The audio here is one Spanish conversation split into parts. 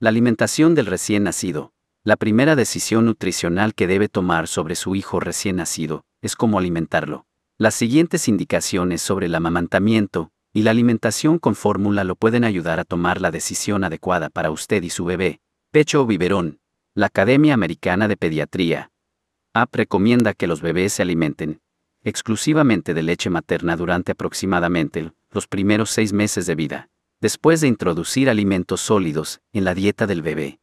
La alimentación del recién nacido. La primera decisión nutricional que debe tomar sobre su hijo recién nacido es cómo alimentarlo. Las siguientes indicaciones sobre el amamantamiento y la alimentación con fórmula lo pueden ayudar a tomar la decisión adecuada para usted y su bebé. Pecho o biberón. La Academia Americana de Pediatría. AP recomienda que los bebés se alimenten exclusivamente de leche materna durante aproximadamente los primeros seis meses de vida, después de introducir alimentos sólidos en la dieta del bebé.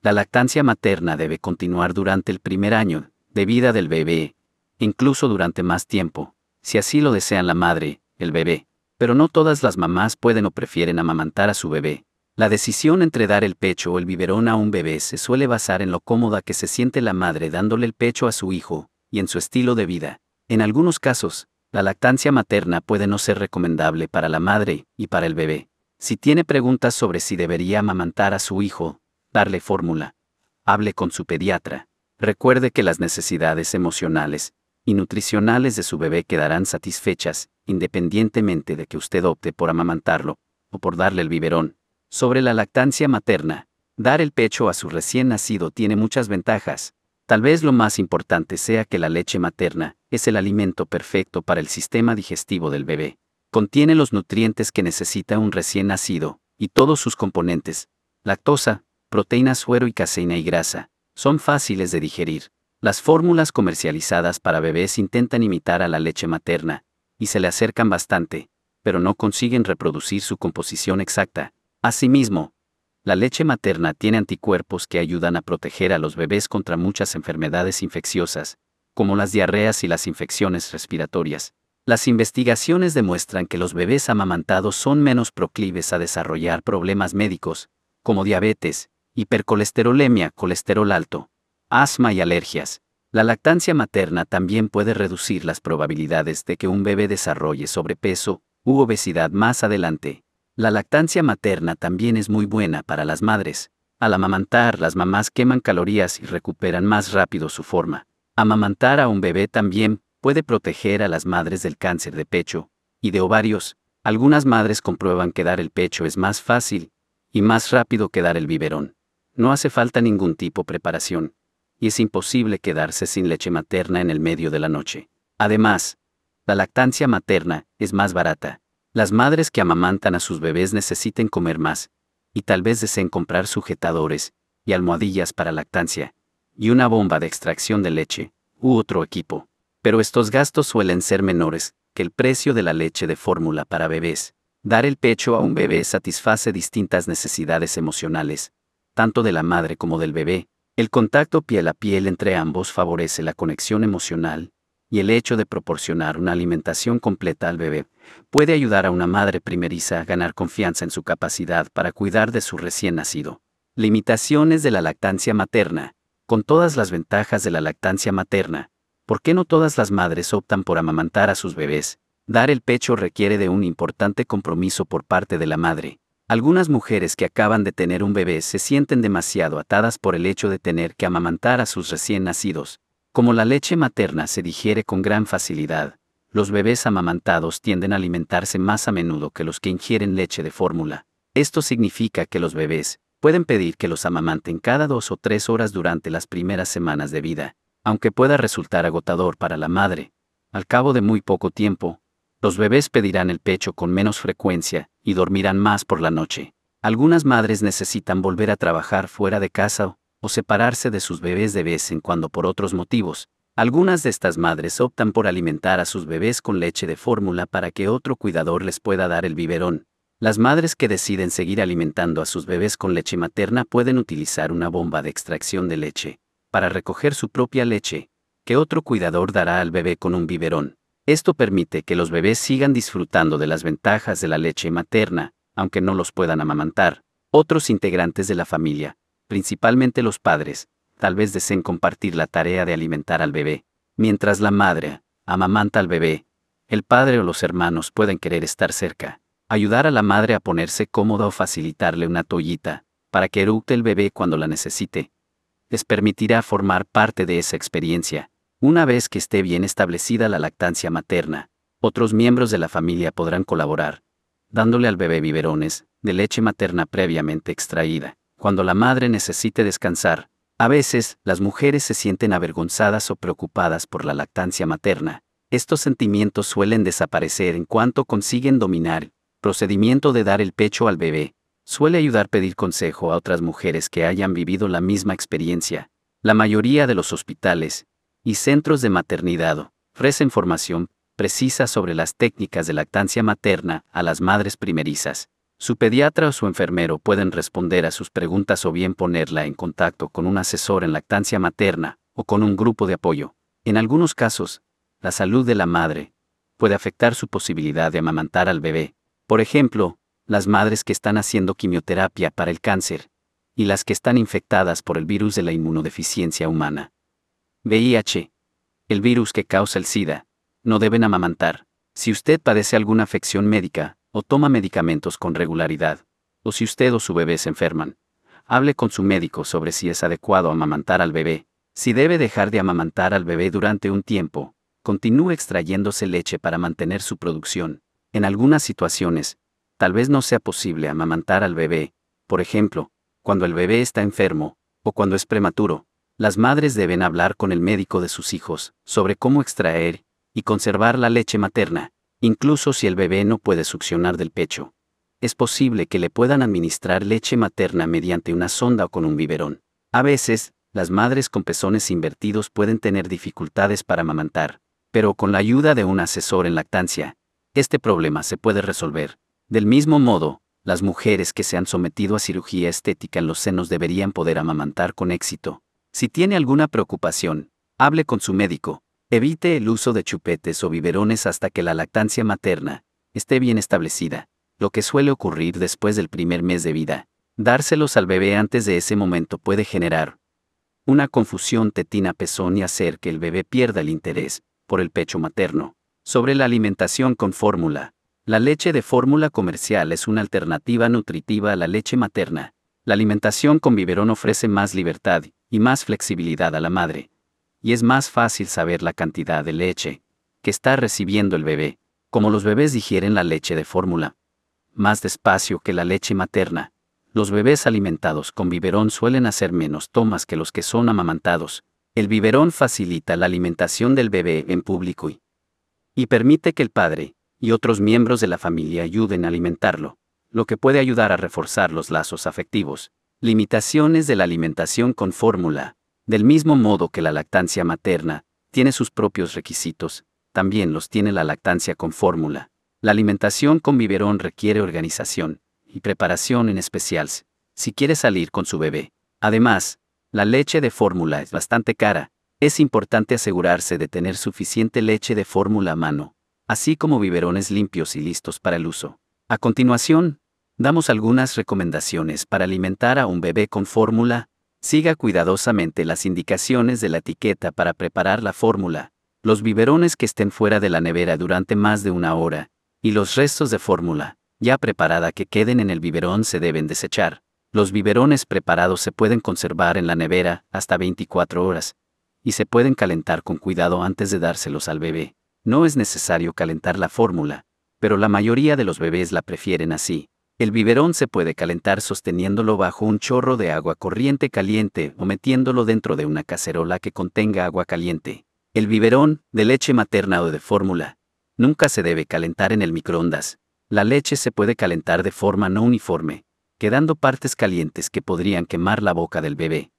La lactancia materna debe continuar durante el primer año de vida del bebé incluso durante más tiempo, si así lo desean la madre, el bebé. Pero no todas las mamás pueden o prefieren amamantar a su bebé. La decisión entre dar el pecho o el biberón a un bebé se suele basar en lo cómoda que se siente la madre dándole el pecho a su hijo, y en su estilo de vida. En algunos casos, la lactancia materna puede no ser recomendable para la madre y para el bebé. Si tiene preguntas sobre si debería amamantar a su hijo, darle fórmula. Hable con su pediatra. Recuerde que las necesidades emocionales y nutricionales de su bebé quedarán satisfechas, independientemente de que usted opte por amamantarlo o por darle el biberón. Sobre la lactancia materna, dar el pecho a su recién nacido tiene muchas ventajas. Tal vez lo más importante sea que la leche materna es el alimento perfecto para el sistema digestivo del bebé. Contiene los nutrientes que necesita un recién nacido, y todos sus componentes, lactosa, proteína, suero y caseína y grasa, son fáciles de digerir. Las fórmulas comercializadas para bebés intentan imitar a la leche materna, y se le acercan bastante, pero no consiguen reproducir su composición exacta. Asimismo, la leche materna tiene anticuerpos que ayudan a proteger a los bebés contra muchas enfermedades infecciosas, como las diarreas y las infecciones respiratorias. Las investigaciones demuestran que los bebés amamantados son menos proclives a desarrollar problemas médicos, como diabetes, hipercolesterolemia, colesterol alto, asma y alergias. La lactancia materna también puede reducir las probabilidades de que un bebé desarrolle sobrepeso u obesidad más adelante. La lactancia materna también es muy buena para las madres. Al amamantar, las mamás queman calorías y recuperan más rápido su forma. Amamantar a un bebé también puede proteger a las madres del cáncer de pecho y de ovarios. Algunas madres comprueban que dar el pecho es más fácil y más rápido que dar el biberón. No hace falta ningún tipo de preparación y es imposible quedarse sin leche materna en el medio de la noche. Además, la lactancia materna es más barata. Las madres que amamantan a sus bebés necesiten comer más, y tal vez deseen comprar sujetadores y almohadillas para lactancia, y una bomba de extracción de leche, u otro equipo. Pero estos gastos suelen ser menores que el precio de la leche de fórmula para bebés. Dar el pecho a un bebé satisface distintas necesidades emocionales, tanto de la madre como del bebé, el contacto piel a piel entre ambos favorece la conexión emocional, y el hecho de proporcionar una alimentación completa al bebé puede ayudar a una madre primeriza a ganar confianza en su capacidad para cuidar de su recién nacido. Limitaciones de la lactancia materna. Con todas las ventajas de la lactancia materna, ¿por qué no todas las madres optan por amamantar a sus bebés? Dar el pecho requiere de un importante compromiso por parte de la madre, algunas mujeres que acaban de tener un bebé se sienten demasiado atadas por el hecho de tener que amamantar a sus recién nacidos. Como la leche materna se digiere con gran facilidad, los bebés amamantados tienden a alimentarse más a menudo que los que ingieren leche de fórmula. Esto significa que los bebés pueden pedir que los amamanten cada dos o tres horas durante las primeras semanas de vida, aunque pueda resultar agotador para la madre. Al cabo de muy poco tiempo, los bebés pedirán el pecho con menos frecuencia y dormirán más por la noche. Algunas madres necesitan volver a trabajar fuera de casa o separarse de sus bebés de vez en cuando por otros motivos. Algunas de estas madres optan por alimentar a sus bebés con leche de fórmula para que otro cuidador les pueda dar el biberón. Las madres que deciden seguir alimentando a sus bebés con leche materna pueden utilizar una bomba de extracción de leche para recoger su propia leche, que otro cuidador dará al bebé con un biberón. Esto permite que los bebés sigan disfrutando de las ventajas de la leche materna, aunque no los puedan amamantar. Otros integrantes de la familia, principalmente los padres, tal vez deseen compartir la tarea de alimentar al bebé. Mientras la madre amamanta al bebé, el padre o los hermanos pueden querer estar cerca, ayudar a la madre a ponerse cómoda o facilitarle una toallita, para que eructe el bebé cuando la necesite. Les permitirá formar parte de esa experiencia, una vez que esté bien establecida la lactancia materna, otros miembros de la familia podrán colaborar, dándole al bebé biberones de leche materna previamente extraída. cuando la madre necesite descansar. A veces, las mujeres se sienten avergonzadas o preocupadas por la lactancia materna. Estos sentimientos suelen desaparecer en cuanto consiguen dominar el procedimiento de dar el pecho al bebé. Suele ayudar pedir consejo a otras mujeres que hayan vivido la misma experiencia. La mayoría de los hospitales y centros de maternidad ofrecen formación precisa sobre las técnicas de lactancia materna a las madres primerizas. Su pediatra o su enfermero pueden responder a sus preguntas o bien ponerla en contacto con un asesor en lactancia materna o con un grupo de apoyo. En algunos casos, la salud de la madre puede afectar su posibilidad de amamantar al bebé. Por ejemplo, las madres que están haciendo quimioterapia para el cáncer y las que están infectadas por el virus de la inmunodeficiencia humana. VIH. El virus que causa el SIDA. No deben amamantar. Si usted padece alguna afección médica o toma medicamentos con regularidad, o si usted o su bebé se enferman, hable con su médico sobre si es adecuado amamantar al bebé. Si debe dejar de amamantar al bebé durante un tiempo, continúe extrayéndose leche para mantener su producción. En algunas situaciones, tal vez no sea posible amamantar al bebé, por ejemplo, cuando el bebé está enfermo, o cuando es prematuro, las madres deben hablar con el médico de sus hijos sobre cómo extraer y conservar la leche materna, incluso si el bebé no puede succionar del pecho. Es posible que le puedan administrar leche materna mediante una sonda o con un biberón. A veces, las madres con pezones invertidos pueden tener dificultades para amamantar, pero con la ayuda de un asesor en lactancia, este problema se puede resolver. Del mismo modo, las mujeres que se han sometido a cirugía estética en los senos deberían poder amamantar con éxito. Si tiene alguna preocupación, hable con su médico. Evite el uso de chupetes o biberones hasta que la lactancia materna esté bien establecida, lo que suele ocurrir después del primer mes de vida. Dárselos al bebé antes de ese momento puede generar una confusión tetina-pezón y hacer que el bebé pierda el interés por el pecho materno. Sobre la alimentación con fórmula. La leche de fórmula comercial es una alternativa nutritiva a la leche materna. La alimentación con biberón ofrece más libertad y más flexibilidad a la madre. Y es más fácil saber la cantidad de leche que está recibiendo el bebé, como los bebés digieren la leche de fórmula. Más despacio que la leche materna. Los bebés alimentados con biberón suelen hacer menos tomas que los que son amamantados. El biberón facilita la alimentación del bebé en público y, y permite que el padre, y otros miembros de la familia ayuden a alimentarlo, lo que puede ayudar a reforzar los lazos afectivos. Limitaciones de la alimentación con fórmula. Del mismo modo que la lactancia materna tiene sus propios requisitos, también los tiene la lactancia con fórmula. La alimentación con biberón requiere organización y preparación en especial si quiere salir con su bebé. Además, la leche de fórmula es bastante cara. Es importante asegurarse de tener suficiente leche de fórmula a mano, así como biberones limpios y listos para el uso. A continuación, damos algunas recomendaciones para alimentar a un bebé con fórmula. Siga cuidadosamente las indicaciones de la etiqueta para preparar la fórmula. Los biberones que estén fuera de la nevera durante más de una hora, y los restos de fórmula, ya preparada que queden en el biberón se deben desechar. Los biberones preparados se pueden conservar en la nevera hasta 24 horas, y se pueden calentar con cuidado antes de dárselos al bebé. No es necesario calentar la fórmula, pero la mayoría de los bebés la prefieren así. El biberón se puede calentar sosteniéndolo bajo un chorro de agua corriente caliente o metiéndolo dentro de una cacerola que contenga agua caliente. El biberón, de leche materna o de fórmula, nunca se debe calentar en el microondas. La leche se puede calentar de forma no uniforme, quedando partes calientes que podrían quemar la boca del bebé.